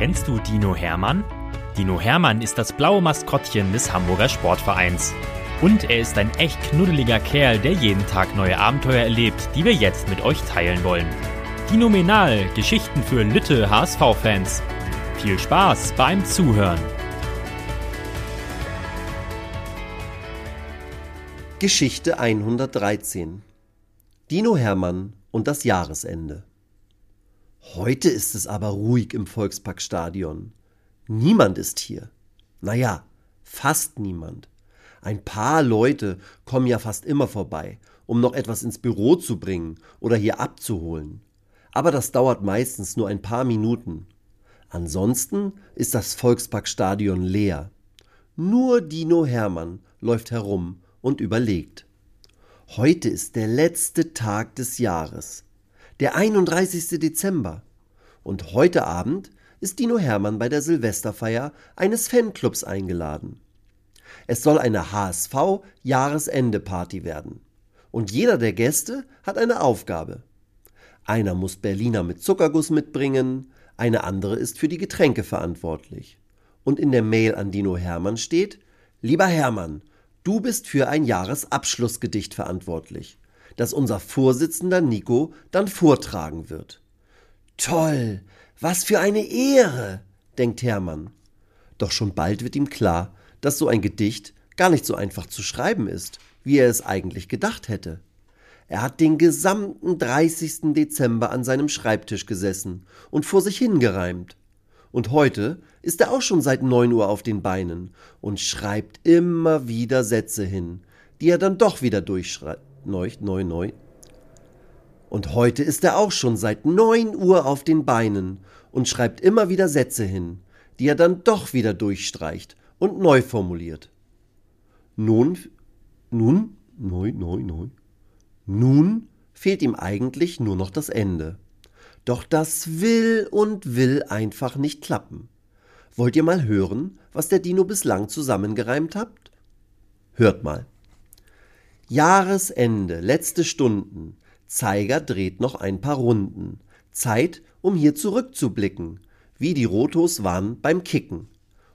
Kennst du Dino Hermann? Dino Hermann ist das blaue Maskottchen des Hamburger Sportvereins. Und er ist ein echt knuddeliger Kerl, der jeden Tag neue Abenteuer erlebt, die wir jetzt mit euch teilen wollen. Dinominal, Geschichten für Lütte HSV-Fans. Viel Spaß beim Zuhören. Geschichte 113 Dino Hermann und das Jahresende Heute ist es aber ruhig im Volksparkstadion. Niemand ist hier. Naja, fast niemand. Ein paar Leute kommen ja fast immer vorbei, um noch etwas ins Büro zu bringen oder hier abzuholen. Aber das dauert meistens nur ein paar Minuten. Ansonsten ist das Volksparkstadion leer. Nur Dino Hermann läuft herum und überlegt. Heute ist der letzte Tag des Jahres der 31. Dezember. Und heute Abend ist Dino Hermann bei der Silvesterfeier eines Fanclubs eingeladen. Es soll eine HSV-Jahresende-Party werden. Und jeder der Gäste hat eine Aufgabe. Einer muss Berliner mit Zuckerguss mitbringen, eine andere ist für die Getränke verantwortlich. Und in der Mail an Dino Hermann steht: Lieber Hermann, du bist für ein Jahresabschlussgedicht verantwortlich das unser Vorsitzender Nico dann vortragen wird. Toll, was für eine Ehre, denkt Hermann. Doch schon bald wird ihm klar, dass so ein Gedicht gar nicht so einfach zu schreiben ist, wie er es eigentlich gedacht hätte. Er hat den gesamten 30. Dezember an seinem Schreibtisch gesessen und vor sich hingereimt. Und heute ist er auch schon seit neun Uhr auf den Beinen und schreibt immer wieder Sätze hin, die er dann doch wieder durchschreibt neu, neu, neu. Und heute ist er auch schon seit neun Uhr auf den Beinen und schreibt immer wieder Sätze hin, die er dann doch wieder durchstreicht und neu formuliert. Nun, nun, neu, neu, neu. Nun fehlt ihm eigentlich nur noch das Ende. Doch das will und will einfach nicht klappen. Wollt ihr mal hören, was der Dino bislang zusammengereimt hat? Hört mal. Jahresende, letzte Stunden. Zeiger dreht noch ein paar Runden. Zeit, um hier zurückzublicken, wie die Rotos waren beim Kicken.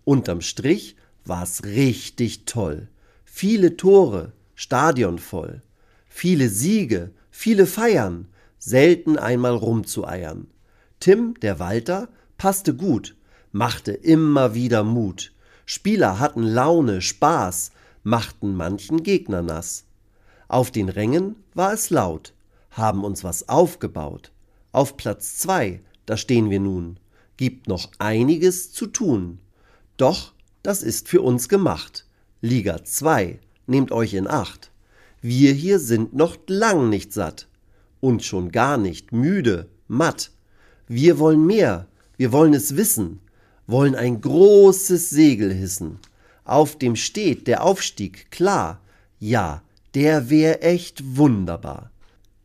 Unterm Strich war's richtig toll. Viele Tore, Stadion voll. Viele Siege, viele Feiern, selten einmal rumzueiern. Tim, der Walter, passte gut, machte immer wieder Mut. Spieler hatten Laune, Spaß, machten manchen Gegner nass. Auf den Rängen war es laut, haben uns was aufgebaut. Auf Platz zwei, da stehen wir nun, gibt noch einiges zu tun. Doch, das ist für uns gemacht. Liga 2, nehmt euch in Acht. Wir hier sind noch lang nicht satt und schon gar nicht müde, matt. Wir wollen mehr, wir wollen es wissen, wollen ein großes Segel hissen. Auf dem steht der Aufstieg, klar, ja, der wär echt wunderbar.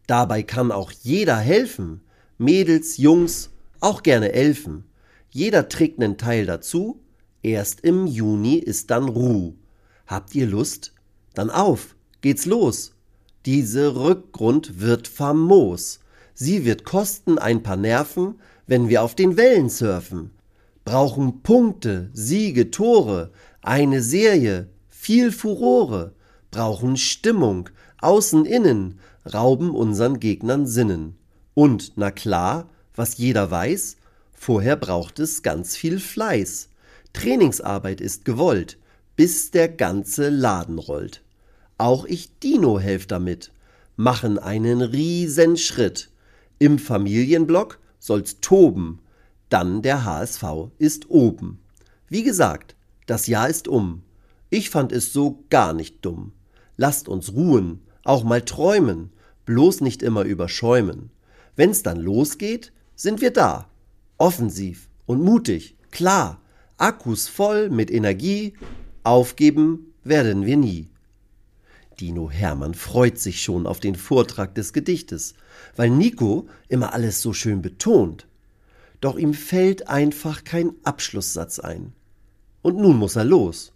Dabei kann auch jeder helfen, Mädels, Jungs, auch gerne Elfen. Jeder trägt nen Teil dazu, erst im Juni ist dann Ruh. Habt ihr Lust? Dann auf, geht's los. Diese Rückgrund wird famos. Sie wird kosten ein paar Nerven, wenn wir auf den Wellen surfen. Brauchen Punkte, Siege, Tore, eine Serie, viel Furore brauchen Stimmung, außen, innen, rauben unseren Gegnern Sinnen. Und, na klar, was jeder weiß, vorher braucht es ganz viel Fleiß. Trainingsarbeit ist gewollt, bis der ganze Laden rollt. Auch ich Dino helf damit, machen einen riesen Schritt. Im Familienblock soll's toben, dann der HSV ist oben. Wie gesagt, das Jahr ist um. Ich fand es so gar nicht dumm. Lasst uns ruhen, auch mal träumen, bloß nicht immer überschäumen. Wenn's dann losgeht, sind wir da. Offensiv und mutig, klar, Akkus voll mit Energie, aufgeben werden wir nie. Dino Hermann freut sich schon auf den Vortrag des Gedichtes, weil Nico immer alles so schön betont. Doch ihm fällt einfach kein Abschlusssatz ein. Und nun muss er los.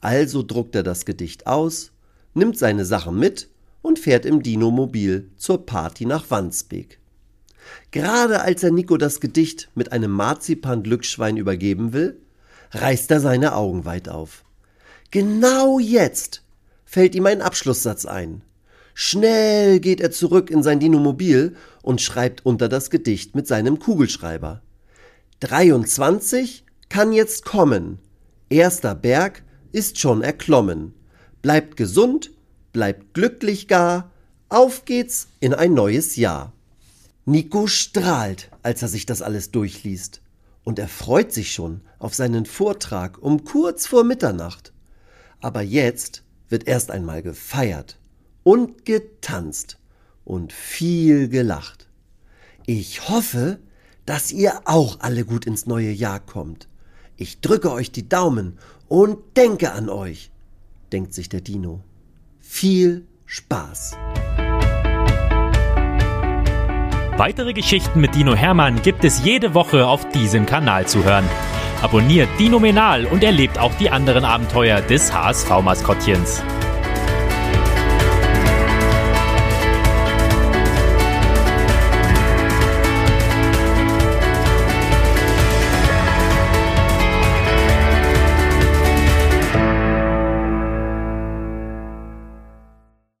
Also druckt er das Gedicht aus, nimmt seine Sachen mit und fährt im Dinomobil zur Party nach Wandsbek. Gerade als er Nico das Gedicht mit einem Marzipan-Glücksschwein übergeben will, reißt er seine Augen weit auf. Genau jetzt fällt ihm ein Abschlusssatz ein. Schnell geht er zurück in sein Dinomobil und schreibt unter das Gedicht mit seinem Kugelschreiber. 23 kann jetzt kommen. Erster Berg ist schon erklommen. Bleibt gesund, bleibt glücklich gar. Auf geht's in ein neues Jahr. Nico strahlt, als er sich das alles durchliest. Und er freut sich schon auf seinen Vortrag um kurz vor Mitternacht. Aber jetzt wird erst einmal gefeiert und getanzt und viel gelacht. Ich hoffe, dass ihr auch alle gut ins neue Jahr kommt. Ich drücke euch die Daumen und denke an euch, denkt sich der Dino. Viel Spaß! Weitere Geschichten mit Dino Hermann gibt es jede Woche auf diesem Kanal zu hören. Abonniert Dino Menal und erlebt auch die anderen Abenteuer des HSV-Maskottchens.